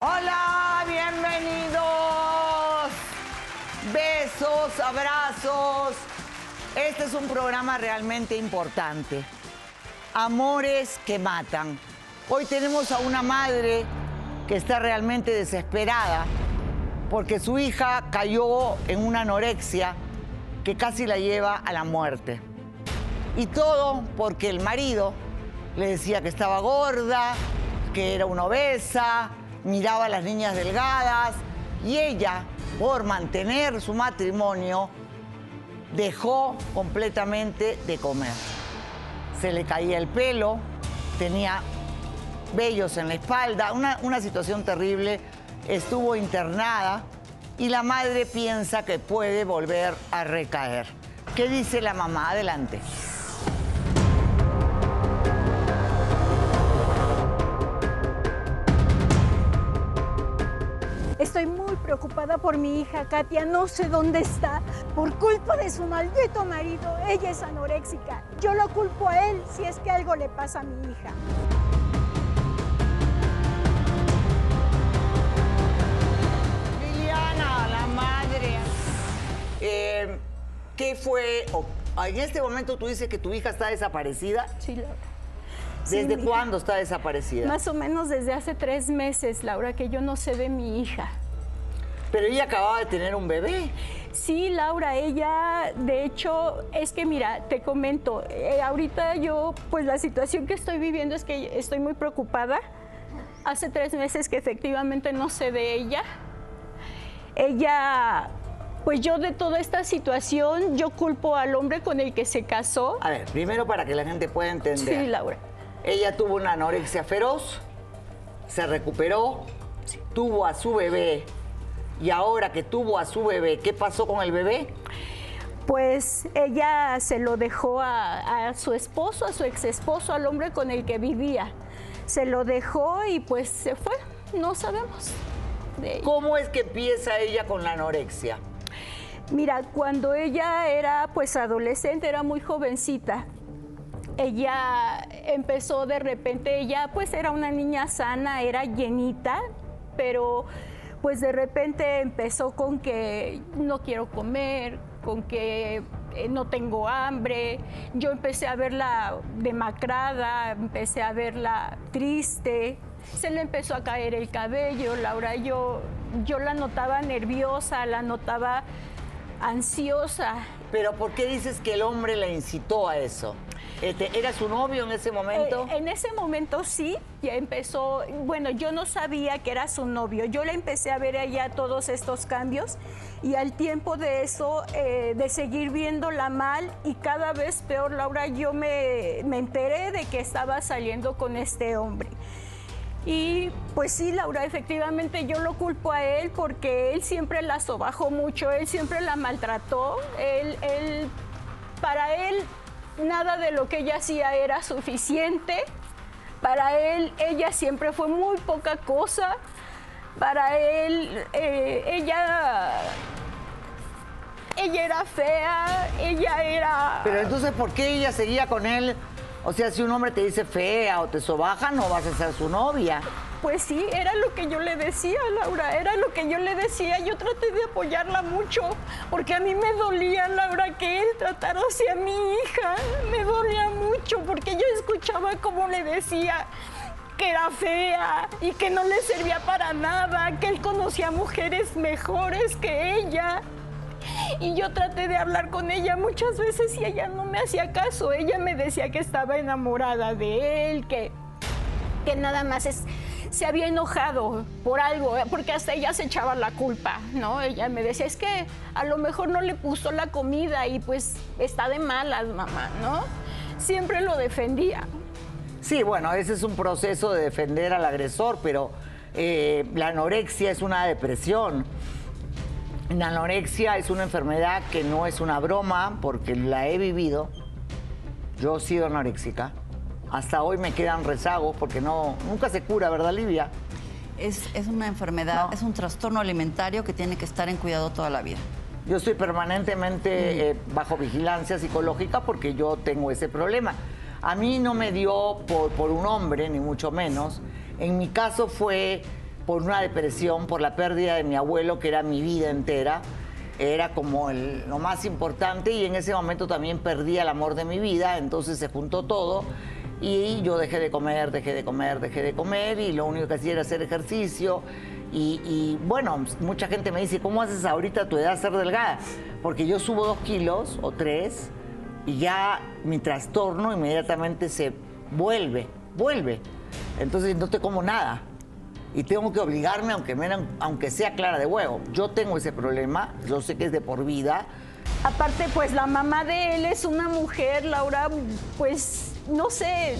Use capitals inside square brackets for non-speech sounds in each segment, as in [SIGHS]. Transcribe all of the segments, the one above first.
Hola, bienvenidos. Besos, abrazos. Este es un programa realmente importante. Amores que matan. Hoy tenemos a una madre que está realmente desesperada porque su hija cayó en una anorexia que casi la lleva a la muerte. Y todo porque el marido le decía que estaba gorda, que era una obesa, miraba a las niñas delgadas y ella, por mantener su matrimonio, dejó completamente de comer. Se le caía el pelo, tenía vellos en la espalda, una, una situación terrible, estuvo internada y la madre piensa que puede volver a recaer. ¿Qué dice la mamá? Adelante. Preocupada por mi hija Katia, no sé dónde está. Por culpa de su maldito marido, ella es anoréxica. Yo lo culpo a él si es que algo le pasa a mi hija. Liliana, la madre. Eh, ¿Qué fue? o- en este momento tú dices que tu hija está desaparecida. Sí, Laura. Sí, ¿Desde hija. cuándo está desaparecida? Más o menos desde hace tres meses, Laura, que yo no sé de mi hija. Pero ella acababa de tener un bebé. Sí, Laura, ella, de hecho, es que mira, te comento, eh, ahorita yo, pues la situación que estoy viviendo es que estoy muy preocupada. Hace tres meses que efectivamente no sé de ella. Ella, pues yo de toda esta situación, yo culpo al hombre con el que se casó. A ver, primero para que la gente pueda entender. Sí, Laura. Ella tuvo una anorexia feroz, se recuperó, tuvo a su bebé. Y ahora que tuvo a su bebé, ¿qué pasó con el bebé? Pues ella se lo dejó a, a su esposo, a su ex esposo, al hombre con el que vivía. Se lo dejó y pues se fue. No sabemos de. ¿Cómo es que empieza ella con la anorexia? Mira, cuando ella era pues adolescente, era muy jovencita. Ella empezó de repente, ella pues era una niña sana, era llenita, pero pues de repente empezó con que no quiero comer, con que eh, no tengo hambre. Yo empecé a verla demacrada, empecé a verla triste. Se le empezó a caer el cabello, Laura, yo, yo la notaba nerviosa, la notaba ansiosa. Pero ¿por qué dices que el hombre la incitó a eso? Este, ¿Era su novio en ese momento? Eh, en ese momento sí, ya empezó, bueno, yo no sabía que era su novio, yo le empecé a ver a ella todos estos cambios y al tiempo de eso, eh, de seguir viéndola mal y cada vez peor, Laura, yo me, me enteré de que estaba saliendo con este hombre. Y pues sí, Laura, efectivamente yo lo culpo a él porque él siempre la sobajó mucho, él siempre la maltrató, él, él, para él nada de lo que ella hacía era suficiente, para él ella siempre fue muy poca cosa, para él eh, ella, ella era fea, ella era... Pero entonces, ¿por qué ella seguía con él? O sea, si un hombre te dice fea o te sobaja, no vas a ser su novia. Pues sí, era lo que yo le decía, Laura, era lo que yo le decía. Yo traté de apoyarla mucho, porque a mí me dolía, Laura, que él tratara hacia mi hija. Me dolía mucho, porque yo escuchaba cómo le decía que era fea y que no le servía para nada, que él conocía mujeres mejores que ella. Y yo traté de hablar con ella muchas veces y ella no me hacía caso. Ella me decía que estaba enamorada de él, que, que nada más es, se había enojado por algo, porque hasta ella se echaba la culpa, ¿no? Ella me decía, es que a lo mejor no le puso la comida y pues está de malas, mamá, ¿no? Siempre lo defendía. Sí, bueno, ese es un proceso de defender al agresor, pero eh, la anorexia es una depresión. La anorexia es una enfermedad que no es una broma, porque la he vivido. Yo he sido anoréxica. Hasta hoy me quedan rezagos porque no, nunca se cura, ¿verdad, Livia? Es, es una enfermedad, No. es un trastorno alimentario que tiene que estar en cuidado toda la vida. Yo estoy permanentemente eh, bajo vigilancia psicológica porque yo tengo ese problema. A mí no me dio por, por un hombre, ni mucho menos. En mi caso fue por una depresión, por la pérdida de mi abuelo, que era mi vida entera. Era como el- lo más importante y en ese momento también perdí el amor de mi vida, entonces se juntó todo y yo dejé de comer, dejé de comer, dejé de comer y lo único que hacía era hacer ejercicio. Y, bueno, mucha gente me dice, ¿cómo haces ahorita tu edad ser delgada? Porque yo subo dos kilos o tres y ya mi trastorno inmediatamente se vuelve, vuelve. Entonces no te como nada. Y tengo que obligarme, aunque, me- aunque sea clara de huevo. Yo tengo ese problema, yo sé que es de por vida. Aparte, pues la mamá de él es una mujer, Laura, pues no sé,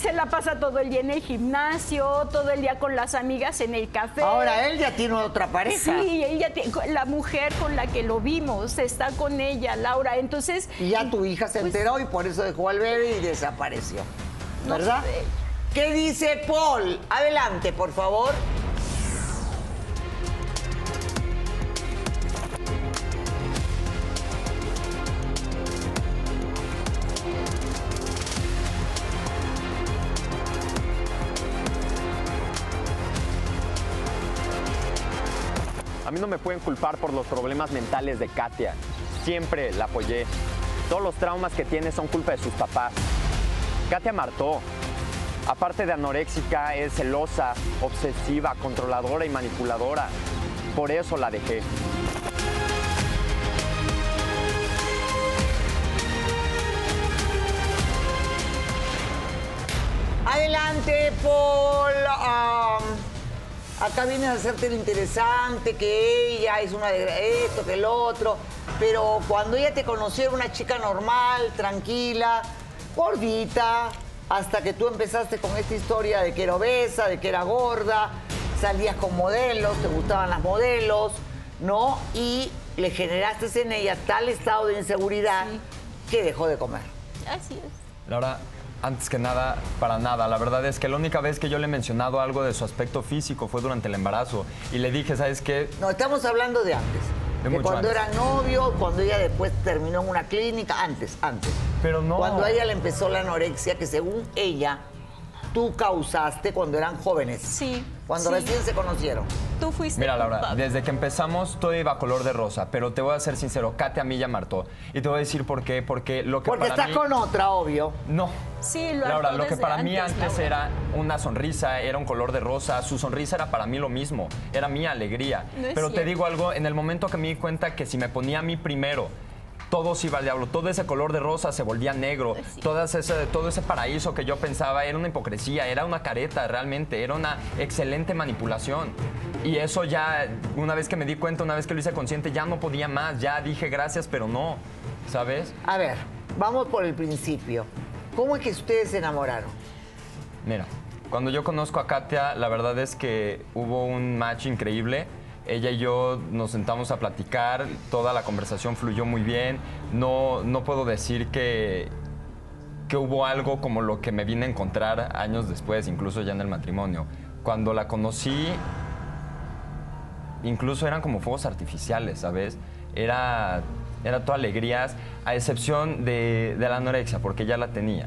se la pasa todo el día en el gimnasio, todo el día con las amigas en el café. Ahora él ya tiene otra pareja. Sí, ella tiene- la mujer con la que lo vimos está con ella, Laura. Entonces, Y ya tu hija se Pues- enteró y por eso dejó al bebé y desapareció. No ¿Verdad? sé. ¿Qué dice Paul? Adelante, por favor. A mí no me pueden culpar por los problemas mentales de Katia. Siempre la apoyé. Todos los traumas que tiene son culpa de sus papás. Katia martó. Aparte de anoréxica, es celosa, obsesiva, controladora y manipuladora. Por eso la dejé. Adelante, Paul. Acá vienes a hacerte lo interesante, que ella es una de esto, que el otro. Pero cuando ella te conoció era una chica normal, tranquila, gordita, hasta que tú empezaste con esta historia de que era obesa, de que era gorda, salías con modelos, te gustaban las modelos, ¿no? Y le generaste en ella tal estado de inseguridad que dejó de comer. así es. Laura, antes que nada, para nada. La verdad es que la única vez que yo le he mencionado algo de su aspecto físico fue durante el embarazo. Y le dije, ¿sabes qué? No, estamos hablando de antes. Mucho cuando antes. era novio, cuando ella después terminó en una clínica, antes, antes. Pero no. Cuando a ella le empezó la anorexia, que según ella, tú causaste cuando eran jóvenes. Sí, Cuando sí. recién se conocieron. Tú fuiste Mira, Laura, culpable. desde que empezamos todo iba color de rosa, pero te voy a ser sincero, Katia a mí ya martó. Y te voy a decir por qué, porque lo que Porque para estás mí... con otra, obvio. No. Sí, lo Laura, lo que para mí antes, Laura. era una sonrisa, era un color de rosa, su sonrisa era para mí lo mismo, era mi alegría. No es Pero te digo algo, en el momento que me di cuenta que si me ponía a mí primero, todo se iba al diablo, todo ese color de rosa se volvía negro, Es cierto. todas ese, todo ese paraíso que yo pensaba era una hipocresía, era una careta realmente, era una excelente manipulación. Y eso ya, una vez que me di cuenta, una vez que lo hice consciente, ya no podía más, ya dije gracias, pero no, ¿sabes? A ver, vamos por el principio. ¿Cómo es que ustedes se enamoraron? Mira, cuando yo conozco a Katia, la verdad es que hubo un match increíble. Ella y yo nos sentamos a platicar, toda la conversación fluyó muy bien. No, no puedo decir que, que hubo algo como lo que me vine a encontrar años después, incluso ya en el matrimonio. Cuando la conocí, incluso eran como fuegos artificiales, ¿sabes? Era, era todo alegrías, a excepción de, de la anorexia, porque ya la tenía.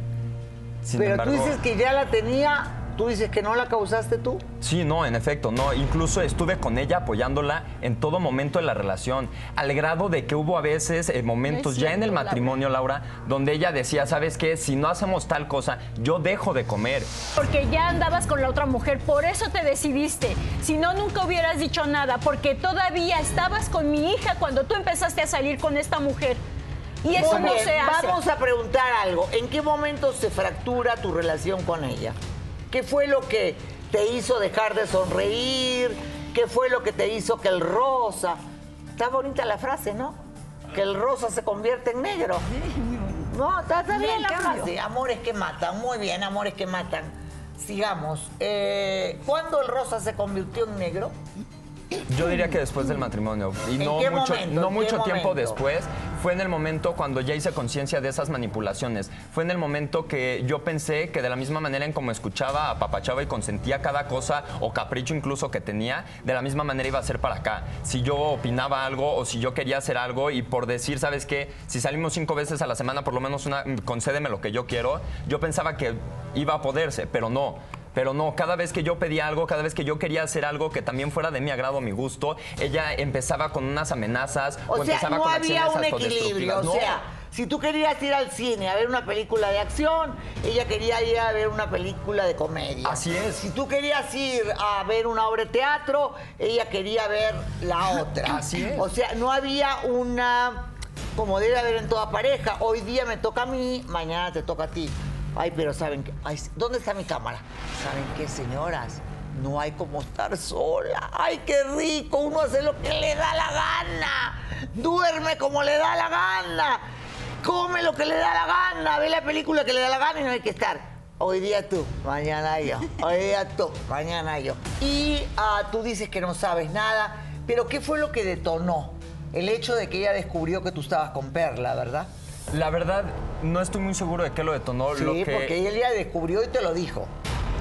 Sin Pero embargo- tú dices que ya la tenía, tú dices que no la causaste tú. Sí, no, en efecto, no. Incluso estuve con ella apoyándola en todo momento de la relación, al grado de que hubo a veces eh, momentos ya en el Laura. matrimonio, Laura, donde ella decía, ¿sabes qué? Si no hacemos tal cosa, yo dejo de comer. Porque ya andabas con la otra mujer, por eso te decidiste. Si no, nunca hubieras dicho nada, porque todavía estabas con mi hija cuando tú empezaste a salir con esta mujer. Y eso Muy no bien, se hace. Vamos a preguntar algo. ¿En qué momento se fractura tu relación con ella? ¿Qué fue lo que te hizo dejar de sonreír? ¿Qué fue lo que te hizo que el rosa... Está bonita la frase, ¿no? Que el rosa se convierte en negro. No, está, está bien la frase. Amores que matan. Muy bien, amores que matan. Sigamos. Eh, ¿Cuándo el rosa se convirtió en negro? Yo diría que después del matrimonio. Y ¿En no mucho, momento? no ¿En mucho qué tiempo momento? después. Fue en el momento cuando ya hice conciencia de esas manipulaciones. Fue en el momento que yo pensé que de la misma manera en como escuchaba, apapachaba y consentía cada cosa o capricho incluso que tenía, de la misma manera iba a ser para acá. Si yo opinaba algo o si yo quería hacer algo y por decir, ¿sabes qué? Si salimos cinco veces a la semana, por lo menos una, concédeme lo que yo quiero, yo pensaba que iba a poderse, pero no. Pero no, cada vez que yo pedía algo, cada vez que yo quería hacer algo que también fuera de mi agrado, mi gusto, ella empezaba con unas amenazas o, O sea, empezaba no con había un equilibrio. O No. sea, si tú querías ir al cine a ver una película de acción, ella quería ir a ver una película de comedia. Así es. Si tú querías ir a ver una obra de teatro, ella quería ver la otra. Así es. O sea, no había una. Como debe haber en toda pareja. Hoy día me toca a mí, mañana te toca a ti. Ay, pero ¿saben? Ay, ¿Dónde está mi cámara? ¿Saben qué, señoras? No hay como estar sola. ¡Ay, qué rico! Uno hace lo que le da la gana. Duerme como le da la gana. Come lo que le da la gana. Ve la película que le da la gana y no hay que estar. Hoy día tú, mañana yo. Hoy día tú, mañana yo. Y ah, tú dices que no sabes nada. Pero ¿qué fue lo que detonó? El hecho de que ella descubrió que tú estabas con Perla, ¿verdad? La verdad, no estoy muy seguro de qué lo detonó. Sí, lo que... porque ella descubrió y te lo dijo.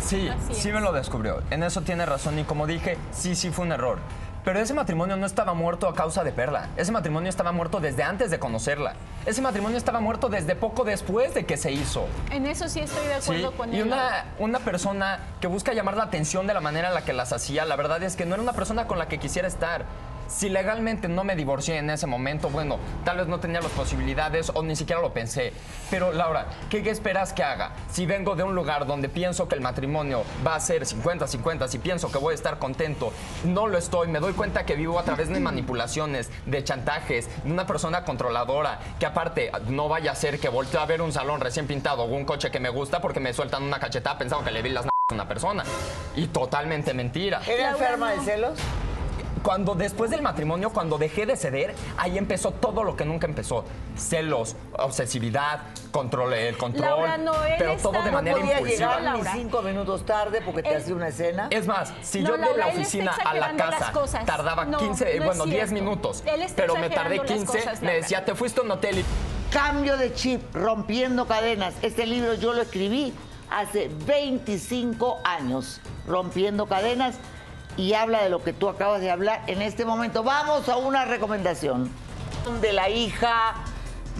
Sí, sí me lo descubrió. En eso tiene razón y como dije, sí, sí fue un error. Pero ese matrimonio no estaba muerto a causa de Perla. Ese matrimonio estaba muerto desde antes de conocerla. Ese matrimonio estaba muerto desde poco después de que se hizo. En eso sí estoy de Sí, acuerdo con y él. una, una persona que busca llamar la atención de la manera en la que las hacía, la verdad es que no era una persona con la que quisiera estar. Si legalmente no me divorcié en ese momento, bueno, tal vez no tenía las posibilidades o ni siquiera lo pensé. Pero Laura, ¿qué, qué esperas que haga? Si vengo de un lugar donde pienso que el matrimonio va a ser 50-50, si pienso que voy a estar contento, no lo estoy, me doy cuenta que vivo a través de [CLEARS THROAT] manipulaciones, de chantajes, de una persona controladora, que aparte no vaya a ser que voltee a ver un salón recién pintado o un coche que me gusta porque me sueltan una cachetada pensando que le vi las n- a una persona. Y totalmente mentira. ¿Era enferma de celos? Cuando después del matrimonio, cuando dejé de ceder, ahí empezó todo lo que nunca empezó. Celos, obsesividad, control, el control, Laura, no, pero está- todo de no manera Podías impulsiva. llegar ni cinco minutos tarde porque te hacía una escena. Es más, si No, yo de Laura, la él está oficina a la casa cosas. tardaba No, 15, no es bueno, 10 cierto. minutos, Él está pero me tardé exagerando las 15, cosas, me decía, te fuiste a un hotel y Cambio de chip, rompiendo cadenas. Este libro yo lo escribí hace 25 años, rompiendo cadenas, y habla de lo que tú acabas de hablar en este momento. Vamos a una recomendación de la hija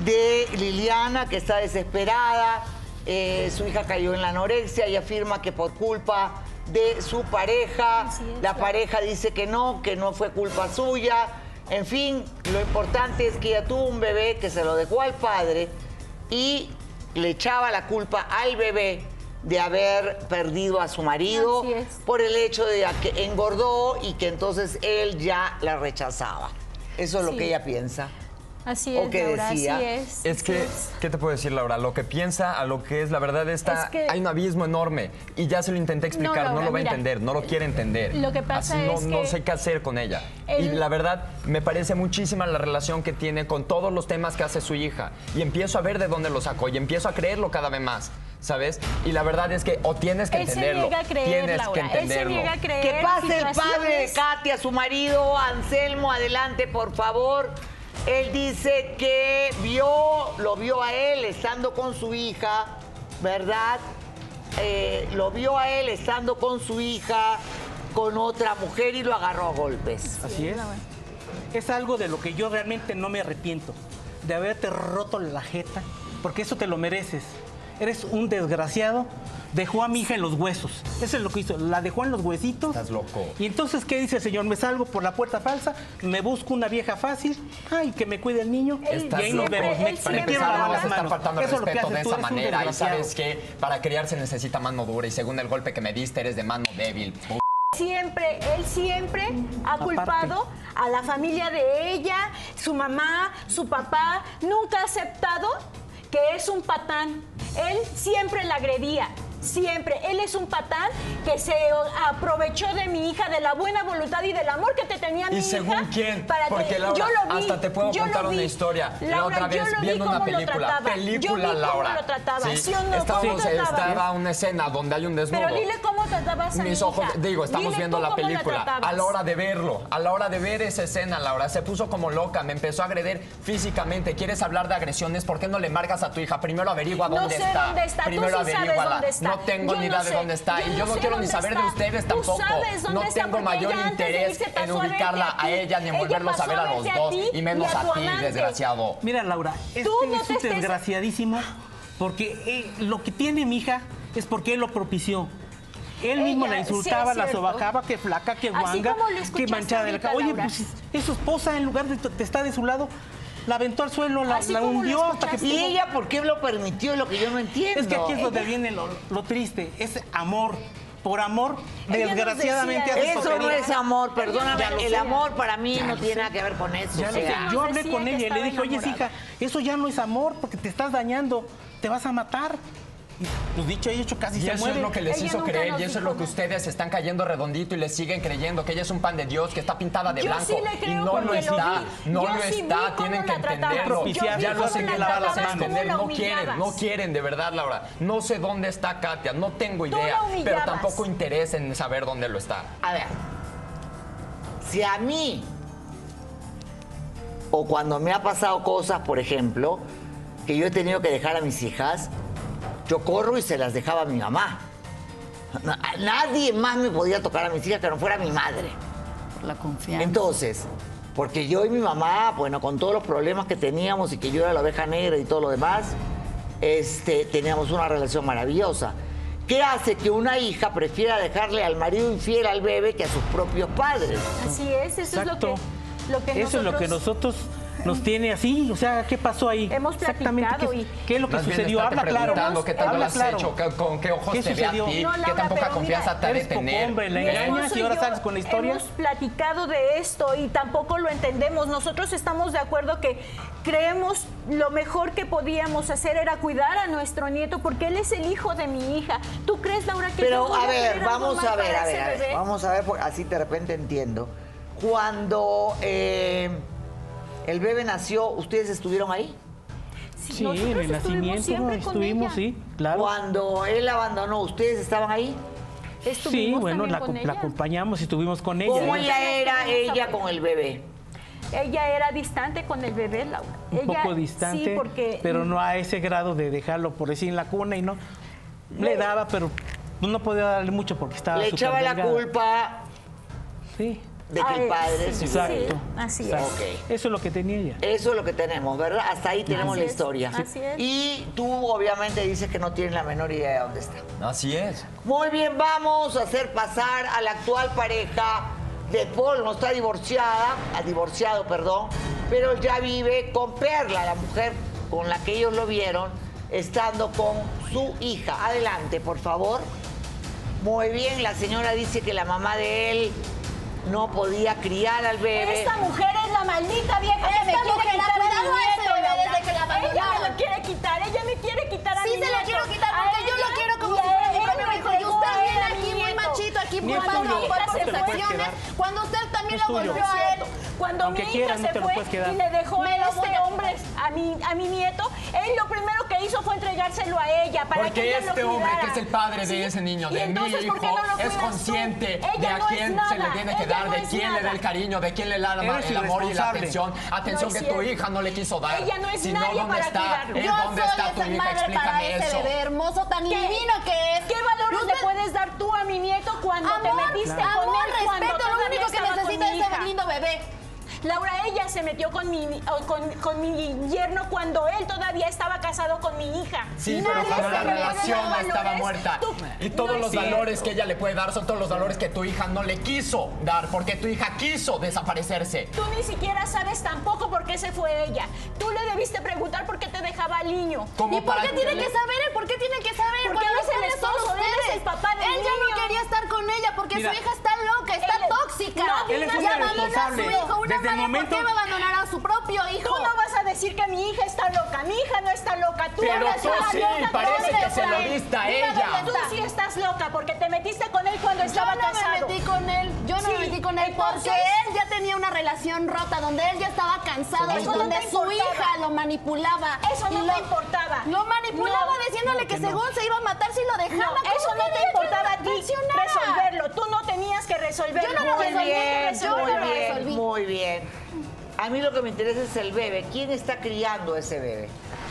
de Liliana, que está desesperada. Eh, su hija cayó en la anorexia y afirma que por culpa de su pareja, la pareja dice que no, que no fue culpa suya. En fin, lo importante es que ella tuvo un bebé que se lo dejó al padre y le echaba la culpa al bebé de haber perdido a su marido por el hecho de que engordó y que entonces él ya la rechazaba. Eso es lo que ella piensa. Así ¿O es, qué Laura, decía? así es. Es que, ¿qué te puedo decir, Laura? Lo que piensa a lo que es, la verdad está, Es que- hay un abismo enorme y ya se lo intenté explicar, no, Laura, lo va a mira, entender, no lo quiere entender. lo que pasa Así no, es no que sé qué hacer con ella. Y él- la verdad, me parece muchísima la relación que tiene con todos los temas que hace su hija. Y empiezo a ver de dónde lo sacó y empiezo a creerlo cada vez más, ¿sabes? Y la verdad es que o tienes que Él se entenderlo, niega a creer, tienes Laura. que Él se entenderlo. niega a creer. Que pase el padre de. Katia, su marido, Anselmo, adelante, por favor. Él dice que vio, lo vio a él estando con su hija, ¿verdad? Eh, lo vio a él estando con su hija, con otra mujer y lo agarró a golpes. Así es. Es algo de lo que yo realmente no me arrepiento. De haberte roto la jeta, porque eso te lo mereces. Eres un desgraciado. Dejó a mi hija en los huesos. Eso es lo que hizo. La dejó en los huesitos. Estás loco. Y entonces, ¿qué dice el señor? Me salgo por la puerta falsa, me busco una vieja fácil, ay, que me cuide el niño. Él y ahí nos siempre- vemos. él Me, siempre me quiero estaba- lavar Empezamos las a estar manos. faltando Eso es lo que respeto haces de tú, esa eres un manera. Y desgraciado. sabes que para criar se necesita mano dura y según el golpe que me diste eres de mano débil. Siempre, él siempre ha culpado a la familia de ella, su mamá, su papá. Nunca ha aceptado que es un patán. Él siempre la agredía. Siempre. Él es un patán que se aprovechó de mi hija, de la buena voluntad y del amor que te tenía mi ¿Y hija. según quién? para que- Porque Laura, yo lo vi, hasta te puedo contar una historia. la otra vez viendo una cómo lo película. Película, yo vi cómo Laura. lo trataba. Sí. ¿Sí o no? ¿Cómo Estábamos, trataba? estaba una escena donde hay un desnudo. Pero dile cómo tratabas a mi Mis ojos, hija. digo, estamos Dile viendo la cómo película. a la hora de verlo, a la hora de ver esa escena, Laura, se puso como loca, me empezó a agredir físicamente. ¿Quieres hablar de agresiones? ¿Por qué no le marcas a tu hija? Primero averigua No dónde sé está. dónde está, tú Primero sabes averíguala. dónde está. No tengo Yo ni no idea de dónde está. Yo y yo no sé quiero ni saber de ustedes Tú tampoco. sabes dónde No está, tengo mayor interés en ubicarla a ella ni en Ella volverlos a ver a los dos. Y menos y a ti, desgraciado. Mira, Laura, este es un estés- desgraciadísimo porque eh, lo que tiene mi hija es porque él lo propició. Él mismo Ella, la insultaba, la cierto. sobajaba, que flaca, que guanga, que manchada de la ahorita, cara. Oye, pues es su esposa, en lugar de estar de su lado, la aventó al suelo, la, lo hundió hasta que... ¿Y ella por qué lo permitió? Lo que yo no entiendo. Es que aquí es donde viene lo, lo triste, es amor. Por amor, Ella desgraciadamente decía, Eso no es amor, perdóname. El amor para mí Ya no tiene sé. nada que ver con eso. O sea. Yo hablé con ella y le dije, oye, enamorado". hija, eso ya no es amor porque te estás dañando, te vas a matar. Pues dicho y hecho casi Y se eso muere. es lo que les Ella hizo creer y eso es lo que ustedes están cayendo redondito y les siguen creyendo que ella es un pan de Dios, que está pintada de Yo blanco sí le y no lo porque lo está, vi. no Yo lo sí vi está, cómo tienen que la entenderlo. Yo vi Ya cómo los la intentaron tratabas, entender, la no quieren, no humillabas. quieren, de verdad, Laura. No sé dónde está Katia, no tengo idea, la pero humillabas. tampoco interés en saber dónde lo está. A ver, si a mí, o cuando me ha pasado cosas, por ejemplo, que yo he tenido que dejar a mis hijas, yo corro y se las dejaba a mi mamá. Na- Nadie más me podía tocar a mis hijas que no fuera mi madre. Por la confianza. Entonces, porque yo y mi mamá, bueno, con todos los problemas que teníamos y que yo era la oveja negra y todo lo demás, este, teníamos una relación maravillosa. ¿Qué hace que una hija prefiera dejarle al marido infiel al bebé que a sus propios padres? Así es, eso Exacto. es lo que, lo que Eso es lo que nosotros nos tiene así. O sea, ¿qué pasó ahí? Hemos Exactamente. platicado ¿Qué, y- qué es lo que Más sucedió? Habla claro. preguntando qué tanto lo Habla has claro. hecho, qué- con qué ojos ¿Qué te ve a sucedió? ti, No, qué Laura, tan poca pero confianza mira, te ha de tener. hombre, la engañas y ahora yo sales con la historia. Hemos platicado de esto y tampoco lo entendemos. Nosotros estamos de acuerdo que creemos lo mejor que podíamos hacer era cuidar a nuestro nieto porque él es el hijo de mi hija. ¿Tú crees, Laura, que yo Pero voy a ver, algo vamos a ver, a ver, ese a ver, bebé? vamos a ver, así de repente entiendo. Cuando eh, el bebé nació, ¿ustedes estuvieron ahí? Sí, en el nacimiento estuvimos, ella. sí, claro. Cuando él abandonó, ¿ustedes estaban ahí? Sí, bueno, la, con la ella. acompañamos y estuvimos con ella. ¿Cómo Ella- era Ella- con el bebé? Ella era distante con el bebé, Laura. un Ella- poco distante, Sí, porque pero no a ese grado de dejarlo por decir en la cuna y no. Le daba, pero no podía darle mucho porque estaba Le echaba la culpa Sí, de que el padre... sí, exacto. así es. exacto. Ok. Eso es lo que tenía ella. Eso es lo que tenemos, ¿verdad? Hasta ahí tenemos Así la es, historia. así es. Y tú obviamente dices que no tienes la menor idea de dónde está. Así es. Muy bien, vamos a hacer pasar a la actual pareja de Paul. No está divorciada, ha divorciado, perdón, pero ya vive con Perla, la mujer con la que ellos lo vieron, estando con su hija. Adelante, por favor. Muy bien, la señora dice que la mamá de él no podía criar al bebé. Esta mujer es la maldita vieja que me Esta quiere mujer quitar a mi cuidado a ese nieto, bebé Laura. desde que la Ella me lo quiere quitar, ella me quiere quitar a Sí mi se lo quiero quitar porque yo lo quiero como si fuera mi propio hijo. Y usted viene aquí muy machito, aquí por situaciones, quedar. cuando usted también lo volvió a él. Cuando Aunque mi hija se fue y le dejó Me este hombre a mi, a mi nieto, él lo primero que hizo fue entregárselo a ella para Porque que ella este lo hombre, que es el padre ¿Sí? de ese niño, ¿Y de mi entonces por qué hijo, no lo es consciente de a quién se le tiene que ella dar, no de quién le da el cariño, de quién le da el amor y la atención. Atención que tu hija no le quiso dar. Ella no es si nadie no, ¿dónde para está? cuidarlo. Yo ¿Dónde soy está tu hija? madre para Explícame ese eso. bebé hermoso, tan ¿Qué- divino que es. ¿Qué valores le puedes dar tú a mi nieto cuando te metiste con amor, él cuando respeto, lo único que necesita es ese lindo bebé. Laura, ella se metió con mi, con, con mi yerno cuando él todavía estaba casado con mi hija. Sí, Nadie pero cuando la relación dar estaba valores. muerta. Tú- Y todos no los valores que ella le puede dar son todos los valores que tu hija no le quiso dar, porque tu hija quiso desaparecerse. Tú ni siquiera sabes tampoco por qué se fue ella. Tú le debiste preguntar por qué te dejaba al niño. ¿Y por qué tiene que- saber él? ¿Por qué tiene que saber? Porque Cuando él es el esposo, él es el papá del Él ya niño. no quería estar con ella porque Mira. su hija está loca, está Él- tóxica. No, Él es un irresponsable. hijo. Una Desde el momento- ¿por qué va a abandonar a su propio hijo? Tú no vas a decir que mi hija está loca. Mi hija no está loca. Tú Pero eres tú una sí, loca. parece ¿Dónde que se lo diste a ella. Tú sí estás loca porque te metiste con él cuando estaba yo no casado. me metí con él, yo no Sí, me metí con él porque él ya tenía una relación rota donde él ya estaba cansado y Eso no donde su hija lo manipulaba. Eso no Y te importaba. Lo manipulaba No, diciéndole que, según se iba a matar si lo dejaba. ¿Cómo eso no te importaba a ti resolverlo. Tú no tenías que resolverlo. Yo no lo Muy resolví, bien, yo muy no lo bien, resolví. muy bien. A mí lo que me interesa es el bebé. ¿Quién está criando ese bebé?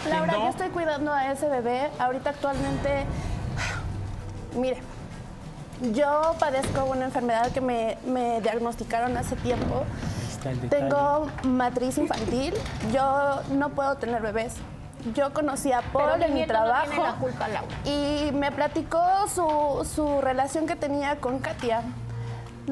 Laura, no? yo estoy cuidando a ese bebé. Ahorita actualmente, [SIGHS] mire, yo padezco una enfermedad que me, me diagnosticaron hace tiempo. Tengo matriz infantil. Yo no puedo tener bebés. yo conocí a Paul en mi no trabajo tiene la culpa, Laura. y me platicó su, su relación que tenía con Katia.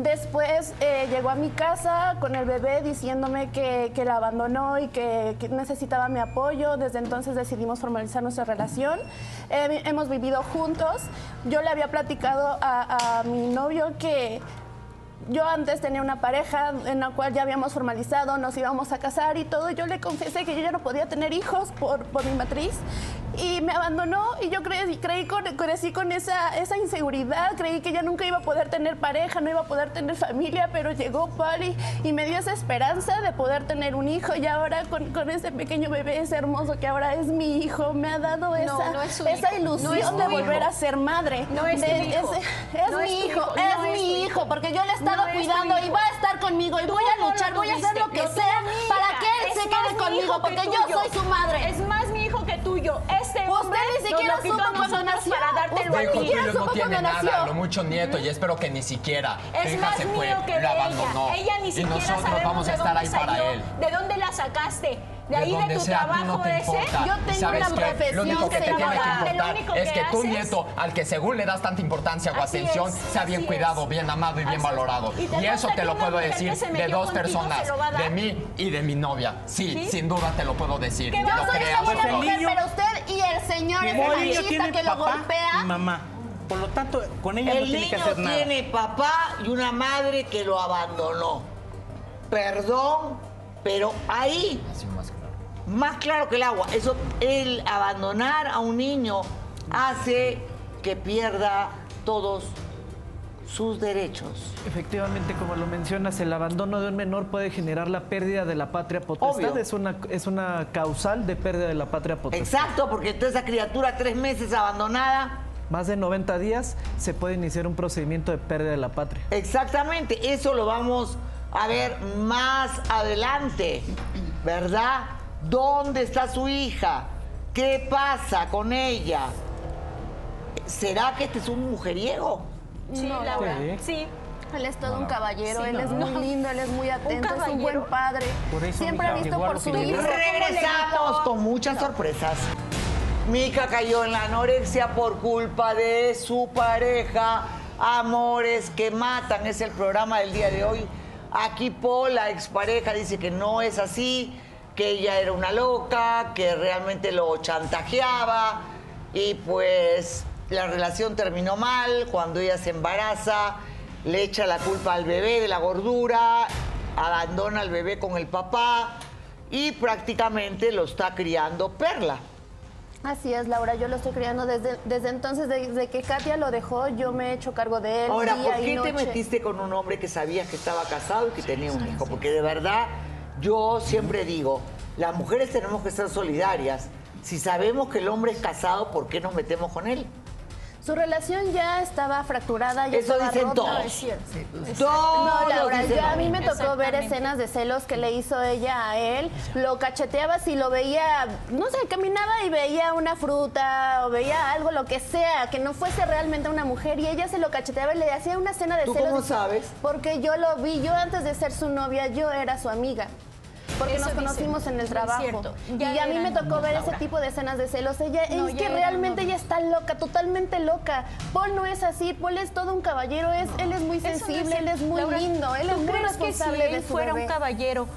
Después eh, llegó a mi casa con el bebé diciéndome que, que la abandonó y que, necesitaba mi apoyo. Desde entonces decidimos formalizar nuestra relación. Hemos vivido juntos. Yo le había platicado a mi novio que yo antes tenía una pareja en la cual ya habíamos formalizado, nos íbamos a casar y todo. Yo le confesé que yo ya no podía tener hijos por, por mi matriz y me abandonó y yo creí, creí con, crecí con esa, esa inseguridad, creí que ya nunca iba a poder tener pareja, no iba a poder tener familia, pero llegó Pali y me dio esa esperanza de poder tener un hijo y ahora con, con ese pequeño bebé, ese hermoso que ahora es mi hijo, me ha dado esa, no es su esa hijo, no es ilusión de hijo. volver a ser madre. No es De- hijo. ese- hijo. porque yo le he estado No es tu cuidando y va a estar conmigo y Tú voy a luchar, voy a hacer lo que lo sea para que él Es se quede mi conmigo, porque yo soy su madre. Es más mi hijo que tuyo. Este hombre Usted ni siquiera supo cuando nosotros nació. para dártelo Usted ni siquiera tuyos no supo tiene nada, nació. lo mucho nieto, y espero que ni siquiera Es hija más se fue, mío que lo de abandonó. ella. Ella ni y siquiera nosotros sabemos vamos a de estar dónde ahí para salió, él. ¿De dónde la sacaste? De ahí de, donde tu sea, trabajo no te ese. importa. Yo ¿Y tengo sabes una qué? profesión, Lo único que te tiene que importar único es que tu nieto, al que según le das tanta importancia o Así atención, es, sea bien cuidado, es. bien amado y bien Así es. valorado. Y eso te lo una puedo decir de dos contigo personas, de mí y de mi novia. Sí, ¿Sí? sin duda te lo puedo decir. ¿Qué Lo vas a Yo soy o buena Pues el no. mujer, niño- pero usted y el señor, niño machista tiene que lo papá golpea. y mamá. Por lo tanto, con ella no El tiene que niño hacer nada. tiene papá y una madre que lo abandonó. Perdón, pero ahí, más claro. que el agua, eso, el abandonar a un niño hace que pierda todos sus derechos. Efectivamente, como lo mencionas, el abandono de un menor puede generar la pérdida de la patria potestad. Obvio. Es una, es una causal de pérdida de la patria potestad. Exacto, porque toda esa criatura tres meses abandonada, Más de 90 días se puede iniciar un procedimiento de pérdida de la patria. exactamente, eso lo vamos a ver más adelante, ¿verdad? ¿Dónde está su hija? ¿Qué pasa con ella? ¿Será que este es un mujeriego? Sí, No, Laura. Sí. Sí. Él es todo un caballero, Sí, él es no. muy lindo, él es muy atento, es un buen padre. Por eso, Siempre ha visto por su hijo. Regresamos con muchas sorpresas. Mika cayó en la anorexia por culpa de su pareja. Amores que matan es el programa del día de hoy. Aquí Paul, la expareja, dice que no es así, que ella era una loca, que realmente lo chantajeaba y pues la relación terminó mal cuando ella se embaraza, le echa la culpa al bebé de la gordura, abandona al bebé con el papá y prácticamente lo está criando Perla. Así es, Laura, yo lo estoy criando desde, desde entonces, desde que Katia lo dejó, yo me he hecho cargo de él. Ahora, día ¿por y qué te metiste con un hombre que sabías que estaba casado y que tenía un hijo? Porque de verdad, yo siempre digo, las mujeres tenemos que ser solidarias. Si sabemos que el hombre es casado, ¿por qué nos metemos con él? Su relación ya estaba fracturada, ya Eso estaba dicen rota. todos. Es cierto. Todos No, Laura, dicen yo, a mí me tocó ver escenas de celos que le hizo ella a él. Lo cacheteaba si lo veía, no sé, caminaba y veía una fruta o veía algo, lo que sea, que no fuese realmente una mujer y ella se lo cacheteaba y le hacía una escena de ¿Tú celos. cómo sabes? Porque yo lo vi, yo antes de ser su novia, yo era su amiga. Porque Eso nos dicen. conocimos en el trabajo. Y Ya a mí me tocó ver ese tipo de escenas de celos. Ella No, es que realmente ella está loca, totalmente loca. Paul no es así, Paul es todo un caballero, es, él es muy no sensible, es él es muy Laura, lindo, él ¿tú es muy crees que si responsable él de su fuera bebé? un caballero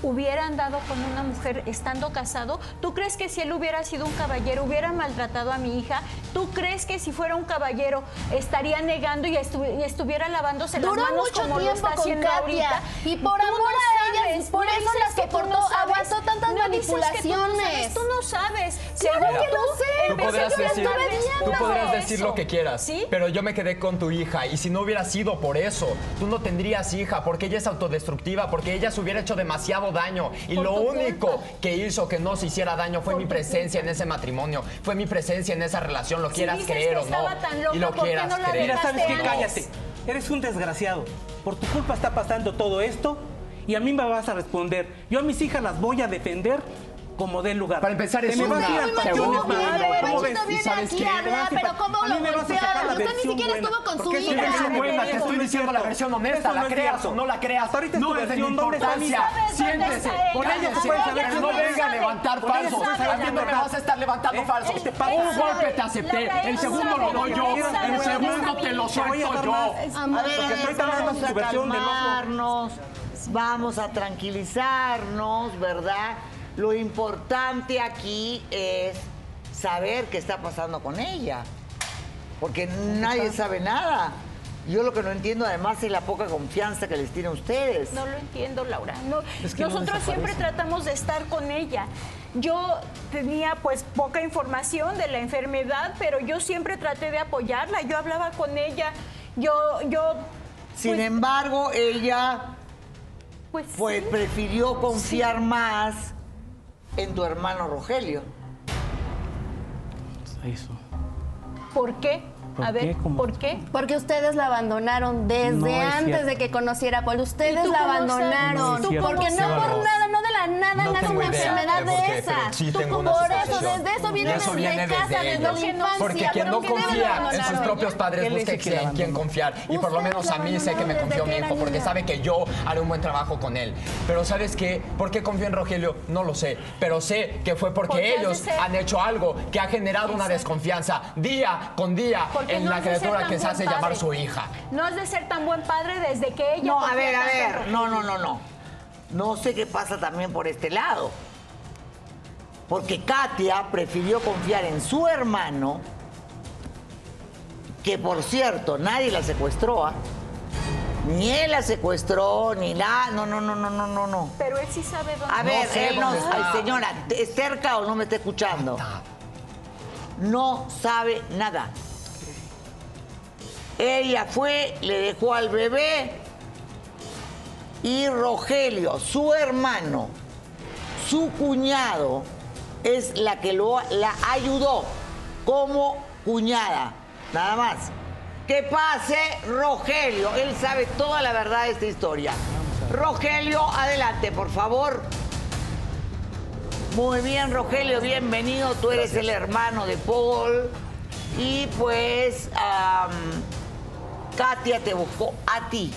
hubiera andado con una mujer estando casado? ¿Tú crees que si él hubiera sido un caballero hubiera maltratado a mi hija? ¿Tú crees que si fuera un caballero estaría negando y, estu- y estuviera lavándose Duró las manos mucho como lo está con haciendo Katia ahorita? y por amor no por no eso dices la que no sabes, aguantó tantas no que tú no sabes, manipulaciones. Tú no sabes. Claro que tú, sé, Tú podrás, decir, tú podrás decir lo que quieras, ¿Sí? pero yo me quedé con tu hija y si no hubiera sido por eso, tú no tendrías hija porque ella es autodestructiva, porque ella se hubiera hecho demasiado daño y Por lo único culpa. que hizo que no se hiciera daño fue Por mi presencia en ese matrimonio, fue mi presencia en esa relación, lo Si quieras creer que o no estaba tan loca, y lo ¿por qué quieras no creer. Mira, ¿sabes qué? Cállate. Eres un desgraciado. Por tu culpa está pasando todo esto y a mí me vas a responder. Yo a mis hijas las voy a defender como dé lugar. Para empezar, es una al panteón, segunda. es A malo. ver, ¿Cómo ves? Panchito viene ¿Y sabes aquí qué? a hablar, pero ¿cómo lo golpearon? Usted ni siquiera estuvo con su hija. te estoy diciendo la versión honesta, la creas o no la creas. Ahorita no es de mi versión, ¿dónde está importancia. Siéntese? Con ella se puede saber no venga a levantar falsos. A mí no me vas a estar levantando ¿Eh? falsos. Pago Un golpe te acepté, el segundo lo doy yo, el segundo te lo suelto yo. A ver, a ver, vamos de a calmarnos, vamos a tranquilizarnos, ¿verdad? Lo importante aquí es saber qué está pasando con ella, porque nadie sabe nada. Yo lo que no entiendo además es la poca confianza que les tiene a ustedes. No lo entiendo, Laura. No, Es que no nosotros siempre tratamos de estar con ella. Yo tenía pues poca información de la enfermedad, pero yo siempre traté de apoyarla. Yo hablaba con ella. Yo, yo. Sin pues, embargo, ella pues, pues, sí. prefirió confiar más en tu hermano Rogelio. Eso. ¿Por qué? ¿Por A ver, qué? ¿Cómo? ¿por qué? Porque ustedes la abandonaron desde No antes cierto. de que conociera a Paul. ¿Y Ustedes la abandonaron. No es cierto. porque no por nada, no de la nada No nace una idea enfermedad de qué, esa. sí Tú tengo como- una por eso, desde eso viene eso desde viene casa, desde desde ellos. la infancia. Porque quien no ¿quién debe confía en sus propios padres busca en quién confiar. Y por lo menos a mí sé que me confió mi desde hijo porque sabe que yo haré un buen trabajo con él. Pero ¿sabes qué? ¿Por qué confío en Rogelio? No lo sé. Pero sé que fue porque ellos han hecho algo que ha generado una desconfianza día con día en no la criatura que se hace llamar su hija. No has de ser tan buen padre desde que ella. No, a ver, a ver, no, no, no, no. No sé qué pasa también por este lado. Porque Katia prefirió confiar en su hermano, que por cierto, nadie la secuestró, ¿ah? Ni él la secuestró, ni nada. No, no, no, no, no, no, no. Pero él sí sabe dónde. A ver, sé él no. está. Ay, señora, ¿es cerca o no me está escuchando? No sabe nada. Ella fue, le dejó al bebé y Rogelio, su hermano, su cuñado, es la que lo, la ayudó como cuñada. Nada más. Que pase Rogelio. Él sabe toda la verdad de esta historia. Rogelio, adelante, por favor. Muy bien, Rogelio, bienvenido. Tú eres el hermano de Paul. Y pues, Katia te buscó a ti.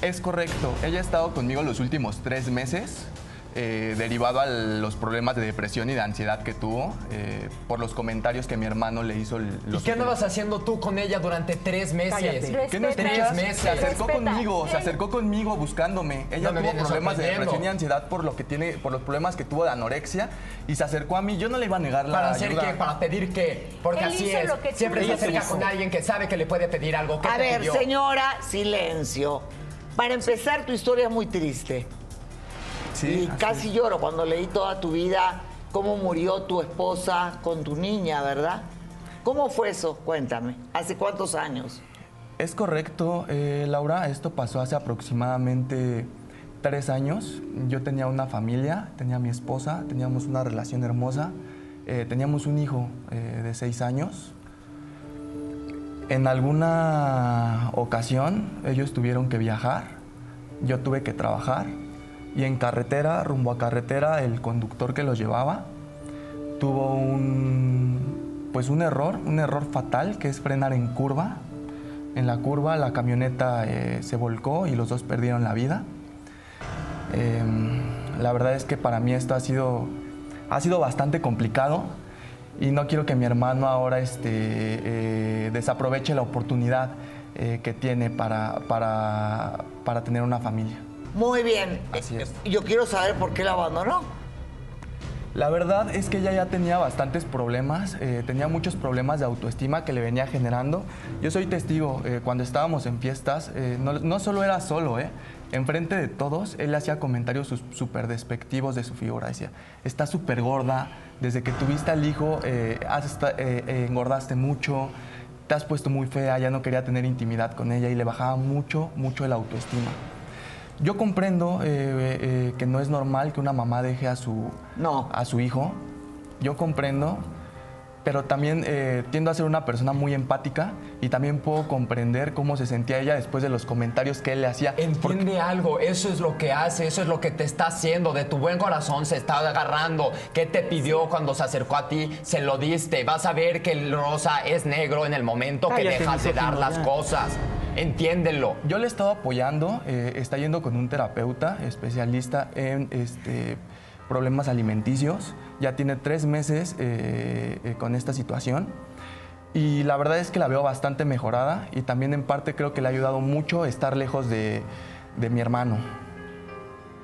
Es correcto. Ella ha estado conmigo los últimos tres meses, eh, derivado a los problemas de depresión y de ansiedad que tuvo, eh, por los comentarios que mi hermano le hizo. el- ¿Y los qué andabas haciendo tú con ella durante tres meses? Cállate. ¿Qué no escuchas? Tres meses. Se acercó Respeta. conmigo, se acercó conmigo buscándome. Ella No tuvo problemas de depresión y ansiedad por lo que tiene, por los problemas que tuvo de anorexia y se acercó a mí. Yo no le iba a negar la ¿Para hacer ayuda. qué? ¿Para pedir qué? Porque Él así es. que Siempre se acerca hizo. con alguien que sabe que le puede pedir algo. ¿Qué A ver, pidió? señora, silencio. Para empezar, tu historia es muy triste. Sí, y casi es. lloro cuando leí toda tu vida, cómo murió tu esposa con tu niña, ¿verdad? ¿Cómo fue eso? Cuéntame. ¿Hace cuántos años? Es correcto, eh, Laura. Esto pasó hace aproximadamente tres años. Yo tenía una familia, tenía a mi esposa, teníamos una relación hermosa. eh, teníamos un hijo eh, de seis años. En alguna ocasión ellos tuvieron que viajar, yo tuve que trabajar y en carretera, rumbo a carretera, el conductor que los llevaba tuvo un, pues un error, un error fatal que es frenar en curva. En la curva la camioneta eh, se volcó y los dos perdieron la vida. Em, la verdad es que para mí esto ha sido, ha sido bastante complicado y no quiero que mi hermano ahora este, eh, desaproveche la oportunidad eh, que tiene para, para, para tener una familia. Muy bien. Así es. Yo quiero saber por qué la abandonó. La verdad es que ella ya tenía bastantes problemas, eh, tenía muchos problemas de autoestima que le venía generando. Yo soy testigo, eh, cuando estábamos en fiestas, eh, no, no solo era solo, eh, enfrente de todos, él hacía comentarios súper despectivos de su figura. Decía, está súper gorda, desde que tuviste al hijo engordaste mucho, te has puesto muy fea, ya no quería tener intimidad con ella y le bajaba mucho, mucho el autoestima. Yo comprendo eh, eh, que no es normal que una mamá deje a su, No. a su hijo. Yo comprendo, pero también eh, tiendo a ser una persona muy empática y también puedo comprender cómo se sentía ella después de los comentarios que él le hacía. Entiende algo, eso es lo que hace, eso es lo que te está haciendo, de tu buen corazón se está agarrando. ¿Qué te pidió cuando se acercó a ti? Se lo diste. Vas a ver que el rosa es negro en el momento que dejas de dar las ya. cosas. Entiéndelo. Yo le he estado apoyando, eh, está yendo con un terapeuta especialista en este, problemas alimenticios. Ya tiene tres meses eh, eh, con esta situación. Y la verdad es que la veo bastante mejorada y también en parte creo que le ha ayudado mucho estar lejos de, de mi hermano.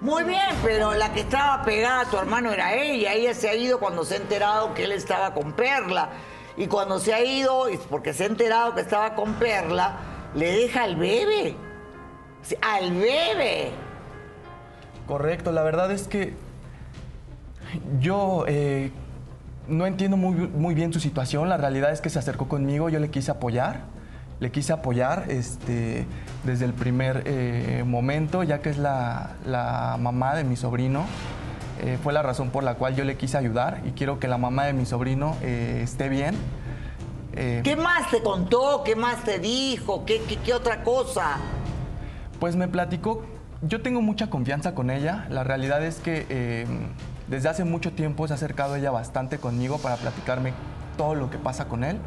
Muy bien, pero la que estaba pegada a tu hermano era ella. Ella se ha ido cuando se ha enterado que él estaba con Perla. Y cuando se ha ido, porque se ha enterado que estaba con Perla, le deja al bebé. Al bebé. Correcto, la verdad es que yo eh, no entiendo muy, muy bien su situación. La realidad es que se acercó conmigo, yo le quise apoyar. Le quise apoyar este, desde el primer eh, momento, ya que es la, la mamá de mi sobrino. Eh, fue la razón por la cual yo le quise ayudar y quiero que la mamá de mi sobrino esté bien. Eh, ¿Qué más te contó? ¿Qué más te dijo? ¿Qué, qué, qué otra cosa? Pues me platicó, yo tengo mucha confianza con ella, la realidad es que eh, desde hace mucho tiempo se ha acercado ella bastante conmigo para platicarme todo lo que pasa con él.